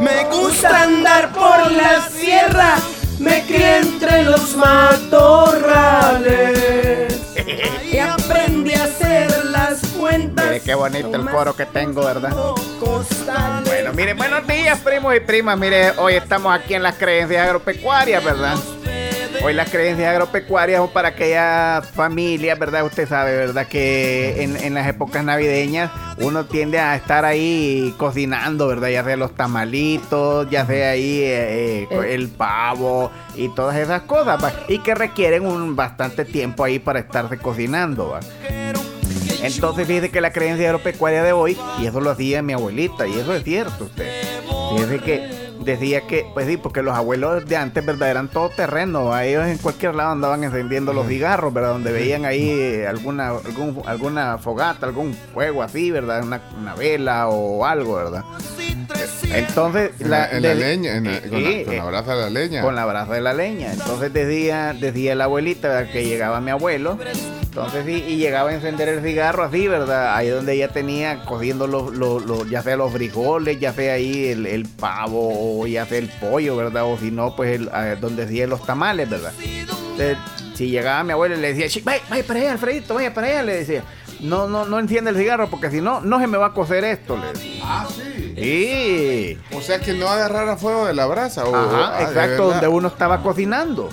Me gusta andar por la sierra, me crié entre los matorrales. Y aprendí a hacer las cuentas. Mire qué bonito el coro que tengo, ¿verdad? Bueno, mire, buenos días, primos y primas. Mire, hoy estamos aquí en las creencias agropecuarias, ¿verdad? Hoy las creencias agropecuarias son para aquellas familias, ¿verdad? Usted sabe, ¿verdad? Que en, en las épocas navideñas uno tiende a estar ahí cocinando, ¿verdad? Ya sea los tamalitos, ya sea ahí eh, eh, el pavo y todas esas cosas, ¿va? Y que requieren un bastante tiempo ahí para estarse cocinando, ¿va? Entonces fíjese que la creencia agropecuaria de hoy, y eso lo hacía mi abuelita, y eso es cierto usted. Fíjese que decía que, pues sí, porque los abuelos de antes, ¿verdad? Eran todo terreno, ¿va? ellos en cualquier lado andaban encendiendo los cigarros, ¿verdad? Donde veían ahí eh, alguna, algún, alguna fogata, algún fuego así, ¿verdad? Una, una vela o algo, ¿verdad? Entonces, En la, en la de- leña, en la- con, la, con la eh, brasa de la leña. con la brasa de la leña. Entonces decía, decía la abuelita ¿verdad? que llegaba mi abuelo. Entonces sí, y llegaba a encender el cigarro así, ¿verdad? Ahí donde ella tenía cogiendo los, los, los- ya sea los frijoles, ya sea ahí el, el pavo, o ya sea el pollo, ¿verdad? O si no, pues el, donde hacía los tamales, ¿verdad? Entonces, si llegaba mi abuelo y le decía, "Chi, vaya, vaya para allá, Alfredito, vaya para allá, le decía. No, no, no enciende el cigarro porque si no, no se me va a cocer esto, le decía. Ah, sí. Sí. O sea que no agarrara fuego de la brasa. O, Ajá, ah, exacto, donde uno estaba cocinando.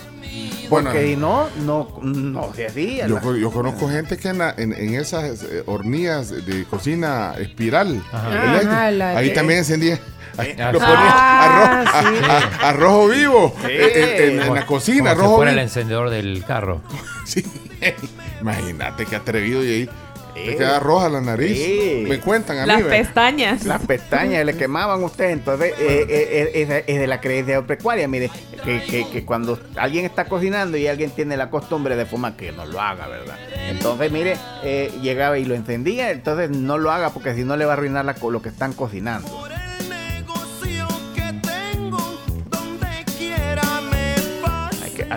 Bueno, Porque si no, no, no se hacía. Yo, yo conozco gente que en, la- en, en esas eh, hornillas de cocina espiral, Ajá, eléctrica, la ahí de- también encendía. Ah, lo ponía Ah, arroz, sí. a- a- a rojo vivo Sí. en, en- en la cocina, como si rojo fuera el vivo. encendedor del carro. Sí. Imagínate qué atrevido y ahí te queda roja la nariz. Sí. Me cuentan a mí. Las ¿verdad? pestañas. Las pestañas le quemaban a usted, entonces eh, eh, eh, es, es de la creencia agropecuaria. Mire, que, que- que cuando alguien está cocinando y alguien tiene la costumbre de fumar, que no lo haga, ¿verdad? Entonces, mire, eh, llegaba y lo encendía, entonces no lo haga porque si no le va a arruinar la lo que están cocinando.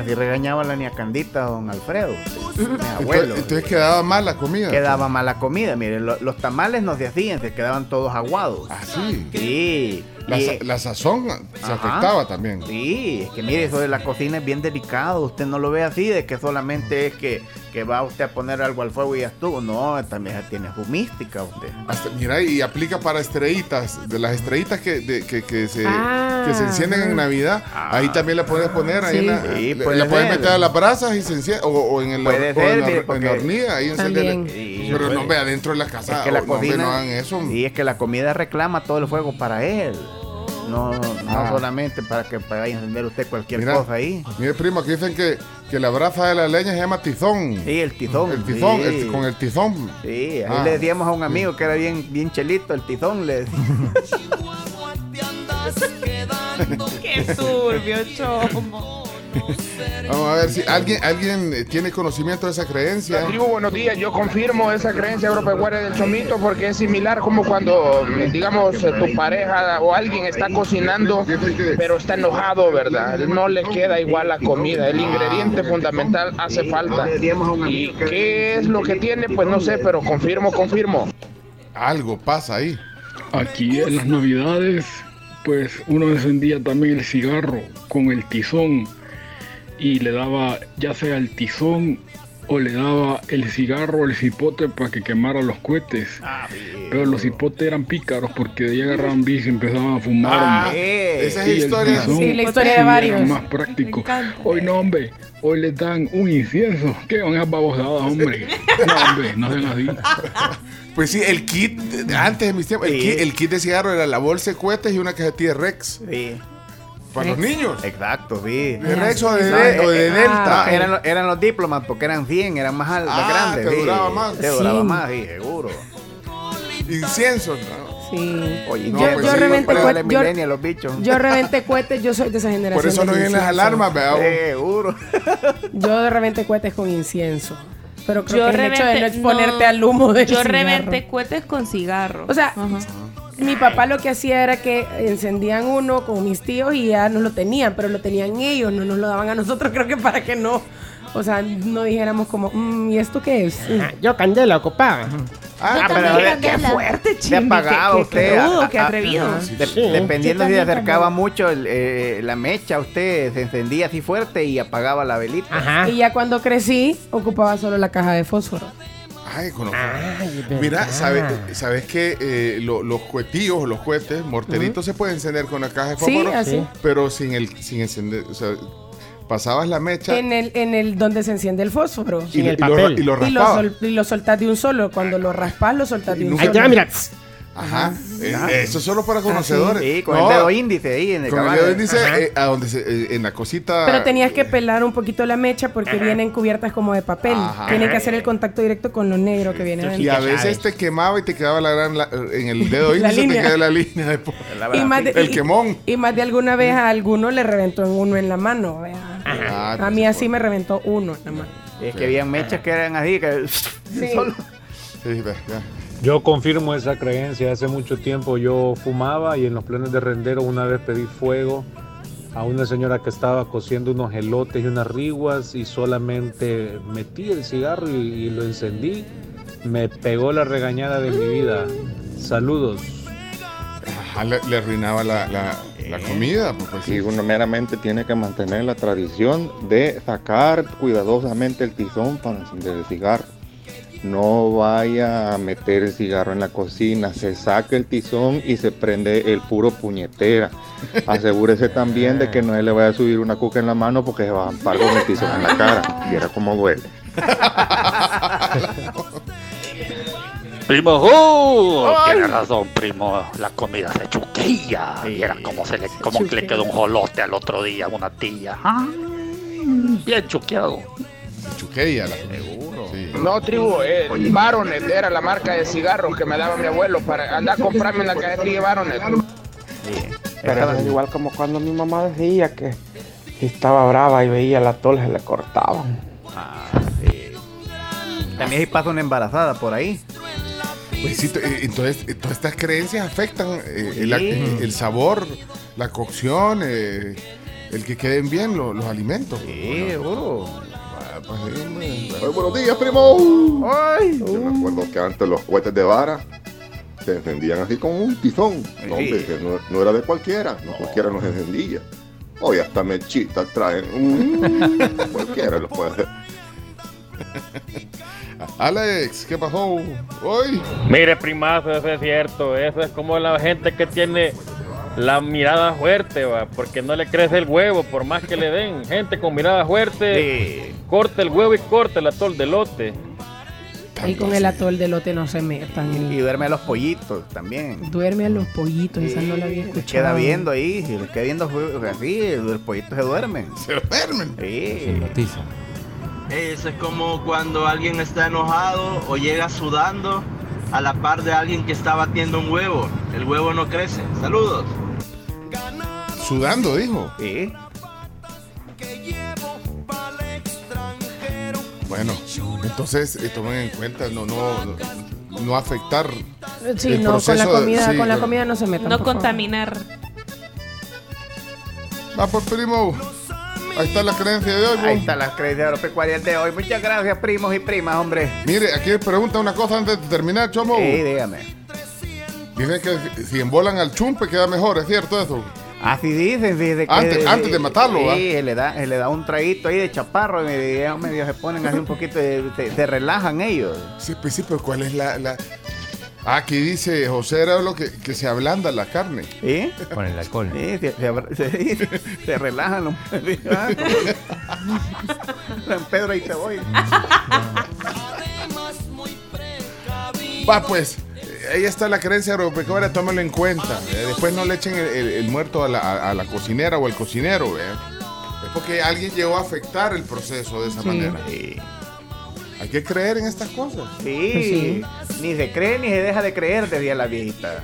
Así regañaba la niña Candita, don Alfredo, mi abuelo. Entonces, entonces quedaba mal la comida. Quedaba mala comida, mire, lo- los tamales no se hacían, se quedaban todos aguados. Ah, sí. Sí. La, y- sa- la sazón se Ajá. afectaba también. Sí, es que mire, eso de la cocina es bien delicado. Usted no lo ve así, de que solamente es que, que va usted a poner algo al fuego y ya estuvo. No, también tiene fumística usted. Hasta- mira, y aplica para estrellitas, de las estrellitas que, de- que, que se, Ah, que se encienden en Navidad. ahí también la puedes poner, ahí Sí. en la, Sí, le- puede la puedes meter a las brasas y se enciende, o, o en, el, Puede o ser, en, la, en hornilla, ahí enciende. Sí, Pero puede. no ve adentro de la casa, Es que la o- no, ve, cocina. no hagan eso. Sí, es que la comida reclama todo el fuego para él. No, no Ah. solamente para que vaya a encender usted cualquier Mira, cosa ahí. Mire, primo, aquí dicen que, que la brasa de la leña se llama tizón. Sí, el tizón. El tizón, sí. el- con el tizón. Sí, ahí Ah. le decíamos a un amigo que era bien, bien chelito, el tizón, le decía. Qué turbio, chomo. Vamos a ver si alguien, alguien eh, tiene conocimiento de esa creencia. Tribu, buenos días. Yo confirmo esa creencia agropecuaria del chomito porque es similar como cuando, digamos, eh, tu pareja o alguien está cocinando, pero está enojado, ¿verdad? No le queda igual la comida. El ingrediente fundamental hace falta. ¿Y qué es lo que tiene? Pues no sé, pero confirmo, confirmo. Algo pasa ahí. Aquí en las navidades, pues uno encendía también el cigarro con el tizón y le daba ya sea el tizón o le daba el cigarro o el cipote para que quemara los cohetes. Pero los cipotes eran pícaros porque de ahí agarraban bici y empezaban a fumar. Ah, hombre. esa es historia. Sí, la historia de era varios. más práctico. Hoy no, hombre. Hoy le dan un incienso. ¿Qué son esas babosadas, hombre? No, hombre, no sean así. Pues sí, el kit, antes de mis tiempos, el, kit, el kit de cigarro era la bolsa de cohetes y una cajetilla de Rex. Sí, Para los niños. exacto, sí. De Rex o de, No, de- o de eh, Delta. no, eran, los- eran los diplomas porque eran 100, eran más, Ah, grandes. te sí. duraba más. Te duraba Sí. más, sí, seguro. Incienso. ¿no? Sí. Oye, No, yo, pues yo sí, reventé para darle cohetes. Yo, milenia a los bichos. yo reventé cohetes, yo soy de esa generación. Por eso no vienen las alarmas, vea. Seguro. Yo de reventé cohetes con incienso. Pero creo Yo que el hecho de no exponerte no, al humo de Yo reventé cohetes con cigarro. O sea, Ajá. Mi papá lo que hacía era que encendían uno con mis tíos y ya nos lo tenían, pero lo tenían ellos, no nos lo daban a nosotros, creo que para que no, o sea, no dijéramos como, "Mm, ¿y esto qué es? Yo candela ocupaba. Ah, Yo pero de- qué fuerte, Se Chimbi, apagaba qué- usted. qué a- rudo, a- qué a- atrevido. ajá. De- Sí. dependiendo si se también acercaba también. mucho el, eh, la mecha, usted se encendía así fuerte y apagaba la velita. Ajá. Y ya cuando crecí, ocupaba solo la caja de fósforo. Ay, con Ay, Mira. ¿sabes, ¿sabes que eh, lo- los cohetillos, los cohetes, morteritos se pueden encender con la caja de Sí, fósforo? así. Pero sin el sin encender, o sea, pasabas la mecha En el, en el donde se enciende el fósforo. y, el y lo, papel. y lo Y lo, raspabas. sol- y lo soltás de un solo. Cuando lo raspas, lo soltás de un solo. va, mira. Ajá. Eh, eso es solo para conocedores. Sí, con No, el dedo índice ahí en el Con el dedo índice, Ajá. eh, a donde se, eh, en la cosita. Pero tenías que pelar un poquito la mecha porque vienen cubiertas como de papel. Ajá. Tienen que hacer el contacto directo con lo negro que viene Y a Ya veces sabes. te quemaba y te quedaba la gran. la- en el dedo índice te línea. queda la línea después. La Y más de, El y- quemón. Y más de alguna vez a alguno le reventó en uno en la mano. vea. Ah, A mí así me reventó uno la mano. Es que habían mechas que eran así, que Sí. solo- Sí, ve, ya. Yo confirmo esa creencia. Hace mucho tiempo yo fumaba y en los planes de rendero una vez pedí fuego a una señora que estaba cociendo unos elotes y unas riguas y solamente metí el cigarro y, y lo encendí. Me pegó la regañada de mi vida. Saludos. Ajá, le, le arruinaba la, la- la comida. Pues, pues, Y uno meramente tiene que mantener la tradición de sacar cuidadosamente el tizón para encender el cigarro. No vaya a meter el cigarro en la cocina, se saca el tizón y se prende el puro puñetera. Asegúrese también de que no le vaya a subir una cuca en la mano porque se va a ampar con el tizón en la cara. Viera cómo duele. Primo, ¡oh! tiene razón, primo. La comida se chuquilla. Sí. Y era como se le, como que le quedó un jolote al otro día a una tía. Ah, bien chuqueado. Chuqueya, la Seguro. Sí. No, tribu, eh, Baronet era la marca de cigarros que me daba mi abuelo para andar a comprarme una cajetilla de Baronet. Pero es igual como cuando mi mamá decía que si estaba brava y veía la tol se le cortaban. Ah, sí. También hay pasa una embarazada por ahí. Pues sí, eh, entonces, eh, todas estas creencias afectan eh, el, Sí. el sabor, la cocción, eh, el que queden bien lo- los alimentos. Sí. Ah, pues, sí, hombre. Ay, buenos días, primo. Ay. Yo me acuerdo que antes los cohetes de vara se encendían así con un tizón. No, Sí. hombre, que no, no era de cualquiera, no cualquiera los encendía. Hoy hasta mechitas traen. Mm, cualquiera los puede hacer. Alex, ¿qué pasó? Hoy. Mire, primazo, eso es cierto. Eso es como la gente que tiene la mirada fuerte, va, porque no le crece el huevo, por más que le den. Gente con mirada fuerte, Sí. corta el huevo y corta el atol de lote. Y con el atol de lote no se metan. Y duerme a los pollitos también. Duerme a los pollitos, esa no la había Se escuchado. queda viendo ahí, si le queda viendo ju- así, los pollitos se duermen. Se duermen. Sí. Eso es como cuando alguien está enojado o llega sudando a la par de alguien que está batiendo un huevo. El huevo no crece. Saludos. Sudando, dijo. Sí. Bueno, entonces eh, tomen en cuenta no, no, no, no afectar. Sí, el no, con la proceso de- comida, sí, con la comida no se metan. No por favor. contaminar. Va por primo. Ahí está la creencia de hoy. Ahí bo. está las creencias agropecuarias de hoy. Muchas gracias, primos y primas, hombre. Mire, aquí pregunta una cosa antes de terminar, Chomo. Sí, dígame. Dicen que si embolan al chumpe queda mejor, ¿es cierto eso? Así dicen, fíjese que- Antes- antes de matarlo, sí, se le da, le da un traguito ahí de chaparro y medio, medio se ponen así un poquito, de- se, se relajan ellos. Sí, pues sí, pero ¿cuál es la...? la... Ah, aquí dice José era lo que, que se ablanda la carne. ¿Sí? Con el alcohol. Sí, se, se, se- se relajan los San Pedro ahí te voy. Va, pues, eh, ahí está la creencia agropecuaria, tómalo en cuenta. eh, Después no le echen el, el- el muerto a la, a- a la cocinera o al cocinero, ¿verdad? Es porque alguien llegó a afectar el proceso de esa Sí. manera. Que creer en estas cosas. Sí, ni se cree ni se deja de creer, decía la viejita.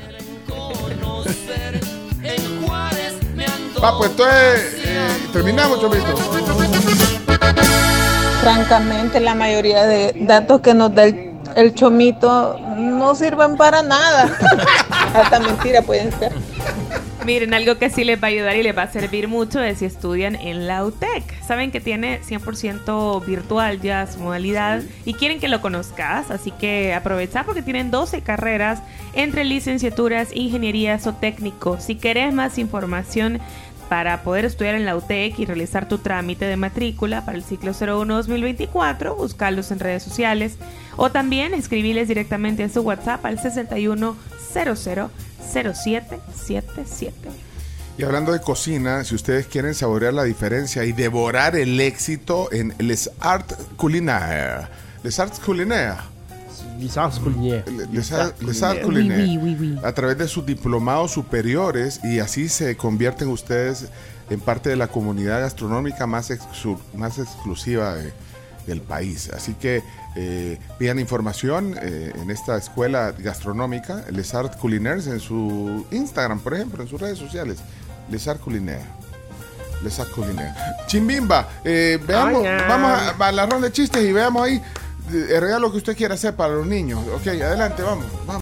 Va, pues entonces, eh, terminamos, Chomito. Francamente, la mayoría de datos que nos da el, el chomito no sirven para nada. Hasta mentira pueden ser. Miren, algo que sí les va a ayudar y les va a servir mucho es si estudian en la UTEC. Saben que tiene 100% virtual ya su modalidad y quieren que lo conozcas, así que aprovecha porque tienen 12 carreras entre licenciaturas, ingenierías o técnicos. Si querés más información para poder estudiar en la UTEC y realizar tu trámite de matrícula para el ciclo 01-2024, buscarlos en redes sociales o también escribirles directamente en su WhatsApp al 61000777. Y hablando de cocina, si ustedes quieren saborear la diferencia y devorar el éxito en Les Arts Culinaires. Les Arts Culinaires. Les Arts Culinaires. Les Arts, Les. A través de sus diplomados superiores y así se convierten ustedes en parte de la comunidad gastronómica más, más exclusiva de- del país. Así que eh, pidan información eh, en esta escuela gastronómica, Les Arts Culinaires, en su Instagram, por ejemplo, en sus redes sociales. Les Arts Culinaires. Les Arts Culinaires. Chimbimba, eh, veamos, Hola. vamos a, a la ronda de chistes y veamos ahí regalo que usted quiera hacer para los niños. Ok, adelante, vamos. vamos.